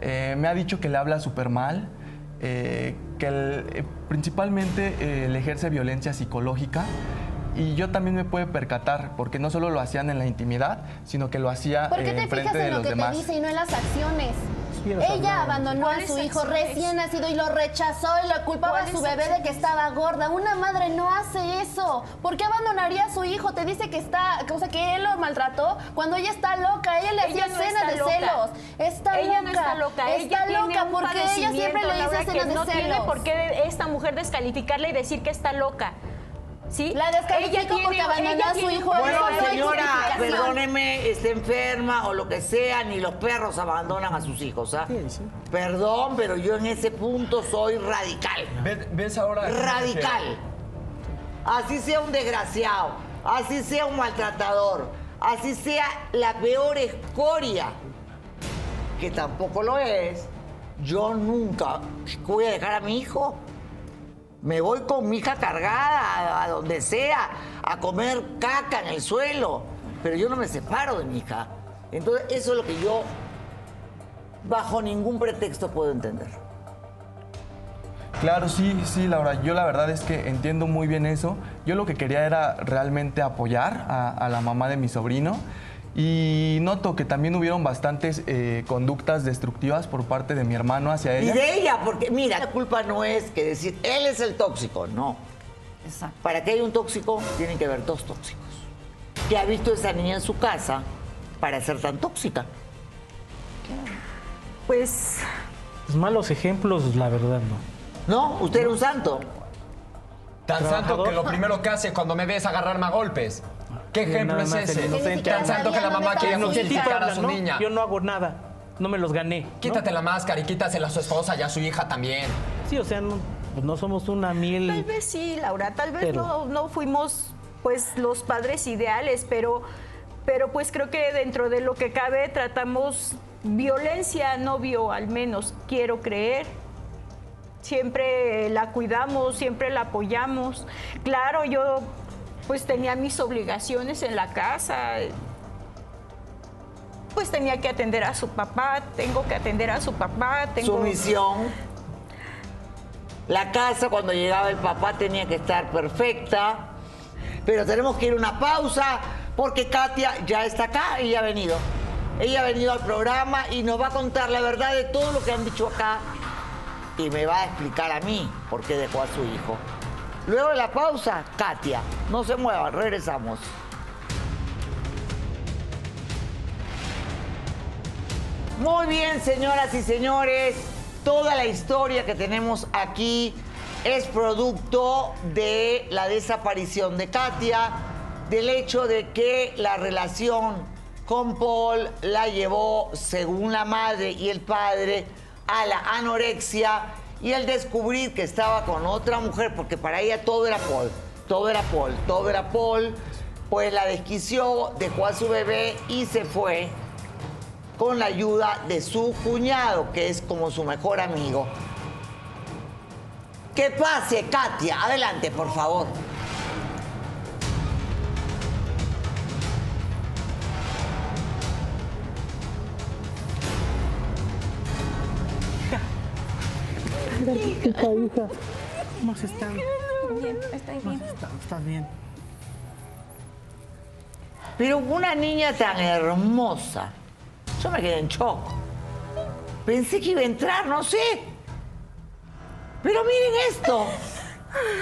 Eh, me ha dicho que le habla súper mal, eh, que él, eh, principalmente eh, le ejerce violencia psicológica y yo también me puedo percatar, porque no solo lo hacían en la intimidad, sino que lo hacía ¿Por qué eh, te enfrente fijas de en lo los que demás. te dice y no en las acciones? Ella abandonó a ¿Cuáles su hijo acciones? recién nacido y lo rechazó y lo culpaba a ¿Cuáles su bebé de que estaba gorda. Una madre no hace eso. ¿Por qué abandonaría a su hijo? Te dice que está, o sea, que él lo maltrató cuando ella está loca. Ella le hacía no escenas está de loca. celos. Está ella loca. no está loca, Está ella tiene loca un porque ella siempre le dice que de no celos. tiene por qué esta mujer descalificarla y decir que está loca. ¿Sí? La descalifico Ella porque tiene- abandonó a su tiene hijo. Bueno, señora, perdóneme, está enferma o lo que sea, ni los perros abandonan a sus hijos, ¿ah? Perdón, pero yo en ese punto soy radical. ¿Ves, ves ahora? Radical. Así sea un desgraciado, así sea un maltratador, así sea la peor escoria, que tampoco lo es, yo nunca voy a dejar a mi hijo. Me voy con mi hija cargada a, donde sea, a comer caca en el suelo. Pero yo no me separo de mi hija. Entonces, eso es lo que yo, bajo ningún pretexto, puedo entender. Claro, sí, sí, Laura. Yo la verdad es que entiendo muy bien eso. Yo lo que quería era realmente apoyar a la mamá de mi sobrino. Y noto que también hubieron bastantes eh, conductas destructivas por parte de mi hermano hacia Y ella. de ella, porque mira, la culpa no es que decir, él es el tóxico, no. Exacto. Para que haya un tóxico, tienen que haber dos tóxicos. ¿Qué ha visto esa niña en su casa para ser tan tóxica? Pues Pues malos ejemplos, la verdad, no. ¿No? Usted era un santo. Tan santo que lo primero que hace cuando me ves agarrarme a golpes. ¿Qué Sí, ejemplo es ese? inocente. Tan santo que la mamá quiere justificar a su niña. Yo no hago nada. No me los gané. ¿no? Quítate la máscara y quítasela a su esposa y a su hija también. Sí, o sea, no, pues no somos una tal miel. vez sí, Laura, tal vez Pero- no, no fuimos pues los padres ideales, pero, pero pues creo que dentro de lo que cabe tratamos violencia, no vio al menos, quiero creer. Siempre la cuidamos, siempre la apoyamos. Claro, yo pues tenía mis obligaciones en la casa. Pues tenía que atender a su papá, tengo que atender a su papá, tengo Sumisión. La casa cuando llegaba el papá tenía que estar perfecta. Pero tenemos que ir a una pausa porque Katia ya está acá, ella ha venido. Ella ha venido al programa y nos va a contar la verdad de todo lo que han dicho acá y me va a explicar a mí por qué dejó a su hijo. Luego de la pausa, Katia, no se muevan, regresamos. Muy bien, señoras y señores, toda la historia que tenemos aquí es producto de la desaparición de Katia, del hecho de que la relación con Paul la llevó, según la madre y el padre, a la anorexia y el descubrir que estaba con otra mujer, porque para ella todo era Paul, todo era Paul, todo era Paul, pues la desquició, dejó a su bebé y se fue con la ayuda de su cuñado, que es como su mejor amigo. Que pase, Katia. Adelante, por favor. ¿Cómo has estado? Bien, estoy bien. ¿Estás bien? Pero una niña tan hermosa. Yo me quedé en shock. Pensé que iba a entrar, no sé. Pero miren esto.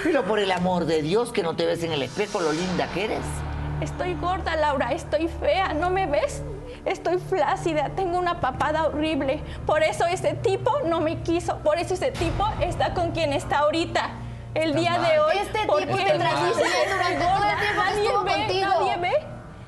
Pero por el amor de Dios que no te ves en el espejo lo linda que eres. Estoy gorda, Laura, estoy fea, ¿no me ves? Estoy flácida, tengo una papada horrible. Por eso ese tipo no me quiso, por eso ese tipo está con quien está ahorita. El día de hoy, Este tipo te que durante todo el tiempo que Nadie estuvo ve, contigo. nadie ve.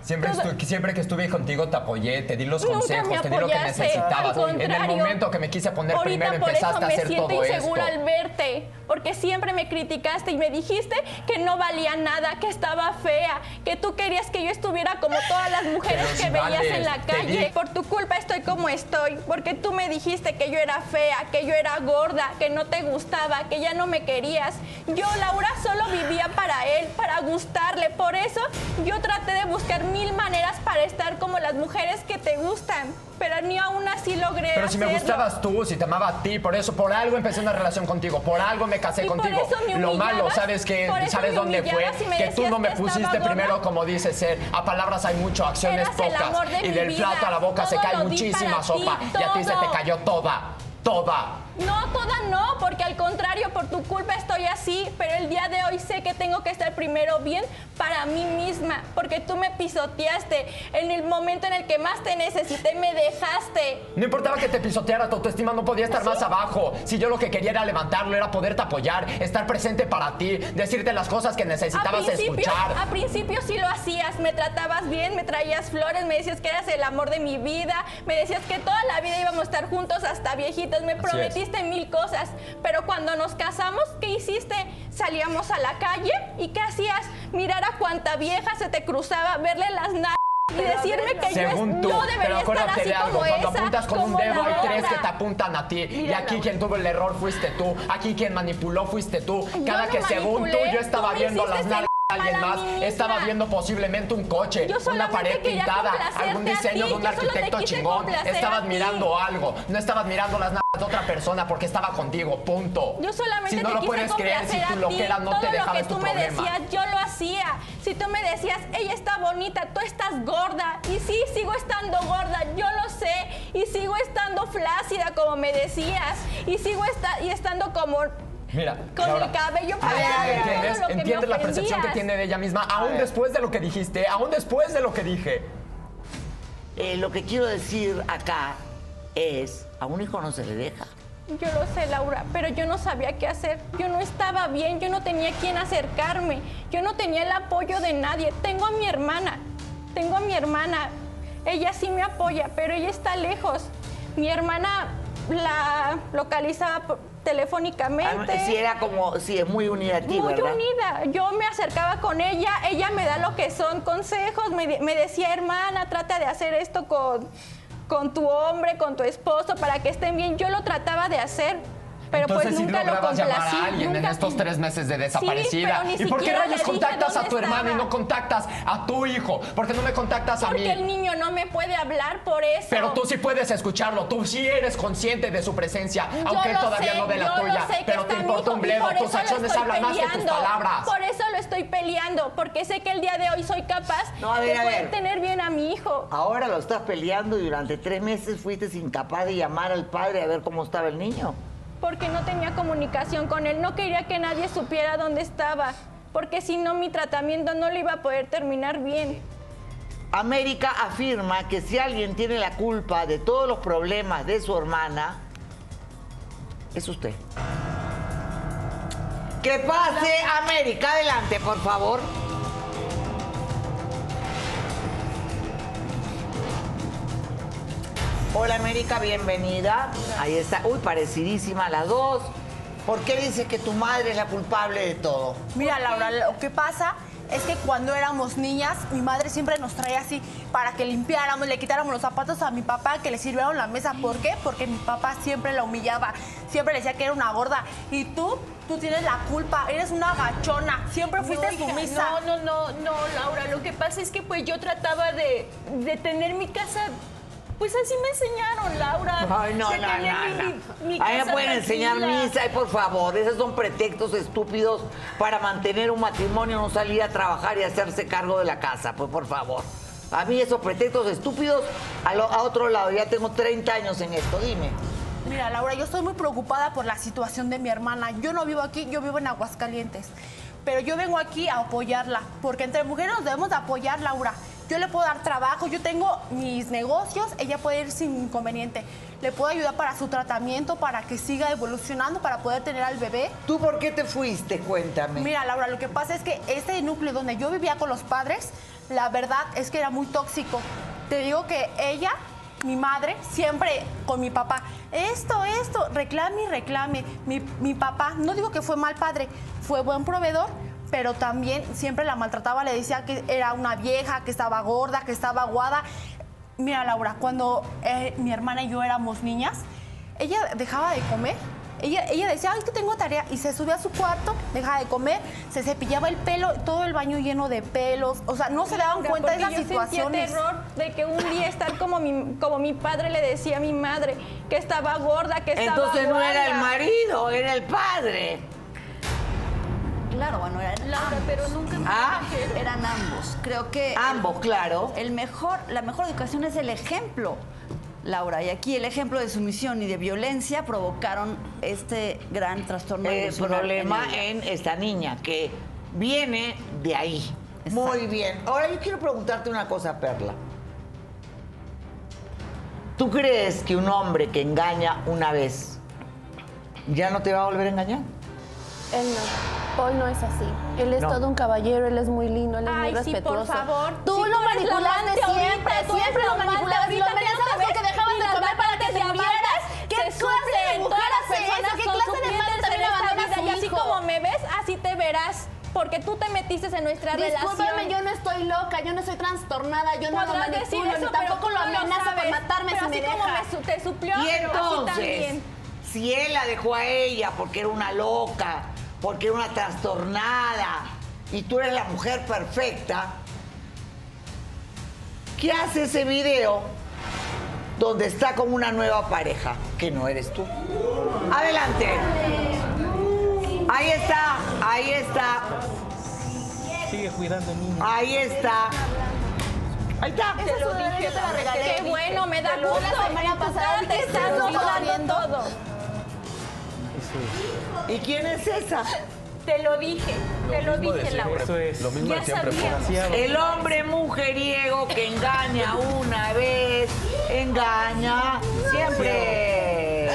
Siempre, Todo- estu- siempre que estuve contigo te apoyé, te di los Nunca consejos, me te di lo que necesitabas. En el momento que me quise poner Ahorita primero por empezaste eso a me hacer siento todo esto. insegura al verte, porque siempre me criticaste y me dijiste que no valía nada, que estaba fea, que tú querías que yo estuviera como todas las mujeres Pero que si veías vales, en la calle. Por tu culpa estoy como estoy, porque tú me dijiste que yo era fea, que yo era gorda, que no te gustaba, que ya no me querías. Yo, Laura, solo vivía para él, para gustarle. Por eso yo traté de buscar mil maneras para estar como las mujeres que te gustan, pero ni aún así logré Pero si me gustabas tú, si te amaba a ti, por eso, por algo empecé una relación contigo, por algo me casé Y por contigo. eso me Lo malo, ¿sabes eso ¿Sabes dónde fue? Que tú no me que pusiste gorda. primero como dices ser. A palabras hay mucho, acciones Eras pocas. de y del vida. plato a la boca se cae muchísima sopa. ti, Y a ti se te cayó toda, toda. No, toda no, porque al contrario, por tu culpa estoy así, pero el día de hoy sé que tengo que estar primero bien para mí misma, porque tú me pisoteaste en el momento en el que más te necesité, me dejaste. No importaba que te pisoteara, tu autoestima no podía estar más abajo. Si yo lo que quería era levantarlo, era poderte apoyar, estar presente para ti, decirte las cosas que necesitabas escuchar. a principio sí lo hacías, me tratabas bien, me traías flores, me decías que eras el amor de mi vida, me decías que toda la vida íbamos a estar juntos hasta viejitos, me prometiste mil cosas, pero cuando nos casamos, ¿qué hiciste? Salíamos a la calle y ¿qué hacías? Mirar a cuánta vieja se te cruzaba, verle las nalgas y decirme que yo, es- Según tú, yo pero debería estar acuérdate así de algo, como cuando esa, apuntas con un dedo hay tres que te apuntan a ti. y Mira, aquí quien tuvo el error fuiste tú, aquí quien manipuló fuiste tú. Yo Cada no que según tú yo estaba tú me viendo hiciste las nalgas de alguien más, estaba viendo posiblemente un coche, Yo una pared pintada, algún diseño de un yo arquitecto chingón. Estabas mirando algo, no estabas mirando las nalgas de otra persona porque estaba contigo, punto. Yo solamente si no te lo quise puedes creer, si complacer tu a ti. loquera no Todo te lo que tú me problema. decías, yo lo hacía. Si tú me decías, ella está bonita, tú estás gorda. Y sí, sigo estando gorda, yo lo sé. Y sigo estando flácida, como me decías. Y sigo esta- y estando como Mira, con Laura, el cabello todo ¿Entiendes? lo que me ¿Entiendes la percepción que tiene de ella misma? Aún después de lo que dijiste, aún después de lo que dije. Eh, lo que quiero decir acá es, a un hijo no se le deja. Yo lo sé, Laura, pero yo no sabía qué hacer. Yo no estaba bien, yo no tenía quien acercarme. Yo no tenía el apoyo de nadie. Tengo a mi hermana, tengo a mi hermana. Ella sí me apoya, pero ella está lejos. Mi hermana la localizaba telefónicamente. Si era como, sí, es muy unida a ti, Muy ¿verdad? unida. Yo me acercaba con ella, ella me da lo que son consejos, me decía, hermana, trata de hacer esto con, con tu hombre, con tu esposo, para que estén bien. Yo lo trataba de hacer, pero Entonces pues nunca lo lograbas llamar complací. a alguien en estos tres meses de Sí, desaparecida. pero ni ¿Y por qué rayos contactas a tu hermano y estaba. no contactas a tu hijo? ¿Por qué no me contactas a mí? Porque el niño no me puede hablar por eso. Pero tú sí puedes escucharlo, tú sí eres consciente de su presencia, Yo aunque él lo todavía sé, no de la yo lo tuya. que pero te importa un bledo, por tus eso lo acciones estoy hablan más que tus peleando. palabras. Por eso lo estoy peleando, porque sé que el día de hoy soy capaz No, a ver, de a poder ver. tener bien a mi hijo. Ahora lo estás peleando y durante tres meses fuiste incapaz de llamar al padre a ver cómo estaba el niño. Porque no tenía comunicación con él. No quería que nadie supiera dónde estaba, porque si no mi tratamiento no lo iba a poder terminar bien. América afirma que si alguien tiene la culpa de todos los problemas de su hermana, es usted. Que pase América, adelante, por favor. Hola América, bienvenida. Ahí está. Uy, parecidísima las dos. ¿Por qué dices que tu madre es la culpable de todo? Mira, Laura, lo que pasa es que cuando éramos niñas, mi madre siempre nos traía así para que limpiáramos, le quitáramos los zapatos a mi papá, que le sirvieron la mesa. ¿Por qué? Porque mi papá siempre la humillaba, siempre le decía que era una gorda. Y tú, tú tienes la culpa, eres una gachona, siempre fuiste No, hija, sumisa. No, no, no, no, Laura. Lo que pasa es que pues yo trataba de, de tener mi casa. Pues así me enseñaron, Laura. Ay, no, no, no, mi- no. mi- mi A mí me pueden enseñar misa, y por favor, esos son pretextos estúpidos para mantener un matrimonio, no salir a trabajar y hacerse cargo de la casa, pues por favor. A mí esos pretextos estúpidos, a, lo- a otro lado, ya tengo 30 años en esto, dime. Mira, Laura, yo estoy muy preocupada por la situación de mi hermana. Yo no vivo aquí, yo vivo en Aguascalientes. Pero yo vengo aquí a apoyarla, porque entre mujeres nos debemos de apoyar, Laura. Yo le puedo dar trabajo, yo tengo mis negocios, ella puede ir sin inconveniente. Le puedo ayudar para su tratamiento, para que siga evolucionando, para poder tener al bebé. ¿Tú por qué te fuiste? Cuéntame. Mira, Laura, lo que pasa es que este núcleo donde yo vivía con los padres, la verdad es que era muy tóxico. Te digo que ella, mi madre, siempre con mi papá, esto, esto, reclame y reclame. Mi, mi papá, no digo que fue mal padre, fue buen proveedor, pero también siempre la maltrataba, le decía que era una vieja, que estaba gorda, que estaba aguada. Mira, Laura, cuando eh, mi hermana y yo éramos niñas, ella dejaba de comer. Ella, ella decía, ay, que tengo tarea. Y se subía a su cuarto, dejaba de comer, se cepillaba el pelo, todo el baño lleno de pelos. O sea, no se daban Laura, cuenta de esas yo sentía situaciones. terror de que un día estar como mi, como mi padre le decía a mi madre, que estaba gorda, que estaba Entonces no era el marido, era el padre. Claro, bueno, eran Laura, pero nunca me Ah. Eran ambos. Creo que Ambos, claro. el mejor, la mejor educación es el ejemplo, Laura. Y aquí el ejemplo de sumisión y de violencia provocaron este gran trastorno El emocional problema en esta niña, que viene de ahí. Exacto. Muy bien. Ahora yo quiero preguntarte una cosa, Perla. ¿Tú crees que un hombre que engaña una vez ya no te va a volver a engañar? Él no. Paul no es así. Él es No. todo un caballero, él es muy lindo, él es Ay, muy sí, por respetuoso. favor. Tú Si lo tú manipulaste siempre, ahorita, tú eres siempre lo manipulaste. Lo no amenazabas te porque dejabas de comer para que te murieras. ¿Qué se clase de mujer hace eso? ¿Qué clase de madre también abandona a su Y así como me ves, así te verás. Porque tú te metiste en nuestra Discúlpame, relación. yo no estoy loca, yo no estoy trastornada, yo no lo manipulo, eso, ni tampoco lo no amenazo por matarme pero si me así como deja. me te suplió, Y pero así entonces, también. si él la dejó a ella porque era una loca, porque era una trastornada, y tú eres la mujer perfecta, ¿qué hace ese video donde está con una nueva pareja, que no eres tú? Adelante. Ahí está, ahí está, Sigue cuidando niños. ahí está. Ahí está. Es sudadera yo te la regalé. Qué bueno, me da Te lo gusto. la semana pasada, te estás te lo. ¿Y quién es esa? Te lo dije, te lo dije, Laura. Eso es. Lo mismo Ya de siempre. Demasiado. El hombre mujeriego que engaña una vez, engaña siempre.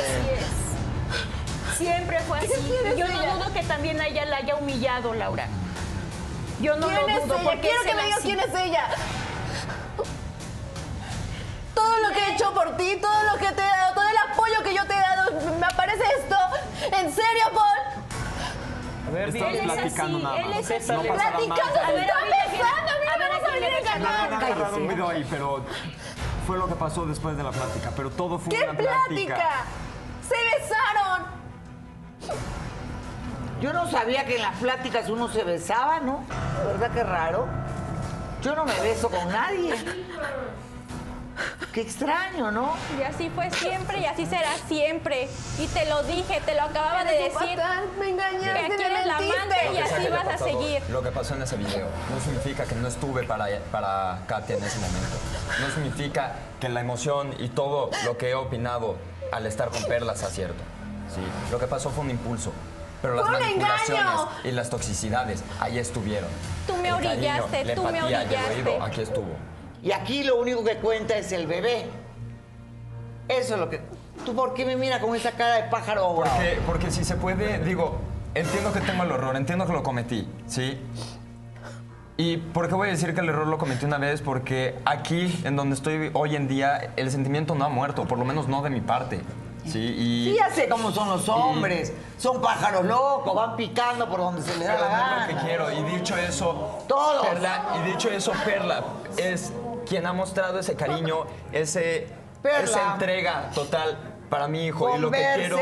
Siempre fue así. Yo ella? no dudo que también a ella la haya humillado, Laura. Yo no ¿Quién lo es dudo ella? Quiero es que me digas así. quién es ella. Todo lo que he hecho por ti, todo ver, Estamos. Él platicando así, nada él más. es así. No pasará nada. Platicando, A se está besando, a mí a no me ver, vas a venir a engañar. han agarrado un video ahí, pero fue lo que pasó después de la plática. Pero todo fue ¿Qué una plática. plática? ¡Se besaron! Yo no sabía que en las pláticas uno se besaba, ¿no? ¿Verdad que raro? Yo no me beso con nadie. Qué extraño, ¿no? Y así fue siempre y así será siempre. Y te lo dije, te lo acababa de decir. me Que engañaste, aquí me eres la amante y que así que vas a seguir. Lo que pasó en ese video no significa que no estuve para, para Katia en ese momento. No significa que la emoción y todo lo que he opinado al estar con Perla sea cierto. Sí, lo que pasó fue un impulso. Pero las ¡Fue un manipulaciones engaño! y las toxicidades ahí estuvieron. Tú me El cariño, orillaste, la tú me empatía y el orillaste. oído, aquí estuvo. Y aquí lo único que cuenta es el bebé. Eso es lo que... ¿Tú por qué me miras con esa cara de pájaro ahogado? Porque, porque si se puede, digo, entiendo que tengo el error, entiendo que lo cometí, ¿sí? ¿Y por qué voy a decir que el error lo cometí una vez? Porque aquí, en donde estoy hoy en día, el sentimiento no ha muerto, por lo menos no de mi parte. Sí, y... Sí, ya sé cómo son los hombres. Son pájaros locos, van picando por donde se les da Pero la no es gana. lo que quiero. Y dicho eso, Todos. Perla, y dicho eso, Perla es quien ha mostrado ese cariño, ese, Perla. esa entrega total para mi hijo. Y lo que quiero,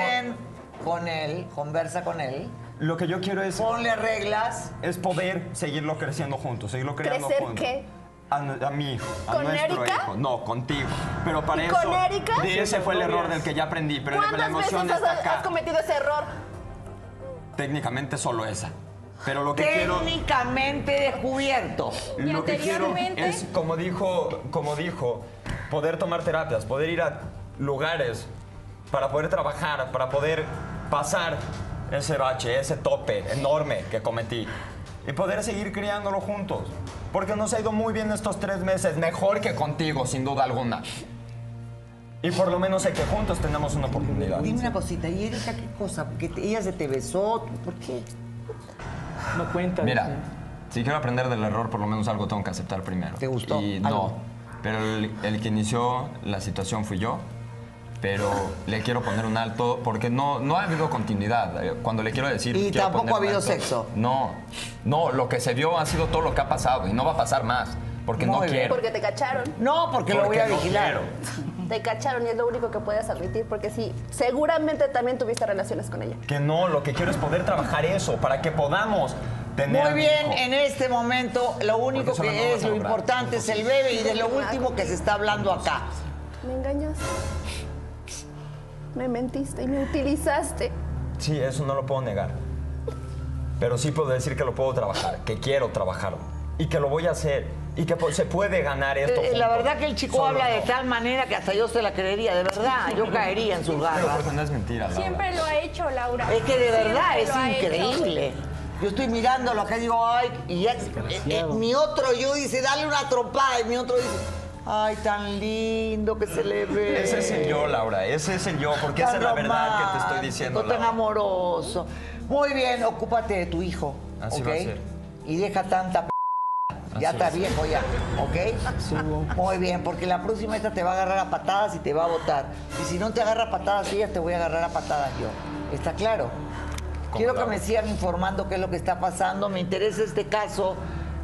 con él, conversa con él. lo que yo quiero es, Ponle reglas. es poder seguirlo creciendo juntos, seguirlo creando ¿Crecer juntos. qué? A, a mi hijo, a ¿Con nuestro Erika? hijo. No, contigo. Pero para ¿Y eso. con Erika? de ese fue el error del que ya aprendí. Pero la ¿Cuántas emoción veces está has, acá. has cometido ese error? Técnicamente solo esa. Pero lo que quiero. Técnicamente descubierto. Y Lo que quiero anteriormente- es, como dijo, como dijo, poder tomar terapias, poder ir a lugares para poder trabajar, para poder pasar ese bache, ese tope enorme que cometí y poder seguir criándolo juntos. Porque nos ha ido muy bien estos tres meses, mejor que contigo, sin duda alguna. Y por lo menos sé que juntos tenemos una oportunidad. Dime una cosita, ¿y Erika qué cosa? Porque ella se te besó, ¿por qué? No cuenta. Mira, dice. si quiero aprender del error, por lo menos algo tengo que aceptar primero. ¿Te gustó? Y Algo. no, pero el, el que inició la situación fui yo. Pero le quiero poner un alto porque no, no ha habido continuidad. Eh, Cuando le quiero decir. Y quiero tampoco ha habido alto, sexo. No, no, lo que se vio ha sido todo lo que ha pasado y no va a pasar más porque no bien. quiero. Porque te cacharon. No, porque, lo voy Porque a no vigilar. quiero. Te cacharon y es lo único que puedes admitir porque sí, seguramente también tuviste relaciones con ella. Que no, lo que quiero es poder trabajar eso para que podamos tener. Muy bien, en este momento lo único no que es, lo lograr. importante es el bebé y de lo último que se está hablando acá. Me engañaste. Me mentiste y me utilizaste. Sí, eso no lo puedo negar. Pero sí puedo decir que lo puedo trabajar, que quiero trabajarlo y que lo voy a hacer y que po- se puede ganar esto. Eh, La juntos. verdad que el chico Solo habla de tal manera que hasta yo se la creería, de verdad. Yo caería en sus Pero garras. porque no es mentira, Laura. Siempre lo ha hecho, Laura. Es que de verdad Siempre es increíble. Yo estoy mirándolo acá y digo, ay, y ya- eh, eh, mi otro yo dice, dale una trompada, y mi otro dice, ay, tan lindo que se le ve. Ese es el yo, Laura. Ese es el yo, porque esa es la verdad que te estoy diciendo, Tan Laura. amoroso. Muy bien, ocúpate de tu hijo. Así ¿ok? va a ser. Y deja tanta p ya está es. viejo ya, ¿ok? Muy bien, porque la próxima esta te va a agarrar a patadas y te va a botar. Y si no te agarra a patadas ella, te voy a agarrar a patadas yo. ¿Está claro? Quiero que me sigan informando qué es lo que está pasando. Me interesa este caso,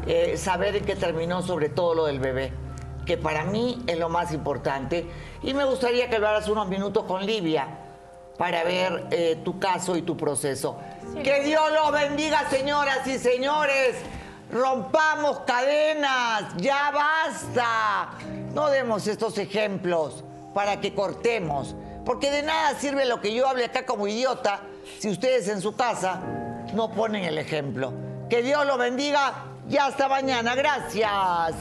eh, saber en qué terminó sobre todo lo del bebé, que para mí es lo más importante. Y me gustaría que hablaras unos minutos con Livia para ver eh, tu caso y tu proceso. Que Dios los bendiga, señoras y señores. Rompamos cadenas, ya basta. No demos estos ejemplos para que cortemos, porque de nada sirve lo que yo hable acá como idiota si ustedes en su casa no ponen el ejemplo. Que Dios los bendiga y hasta mañana. Gracias.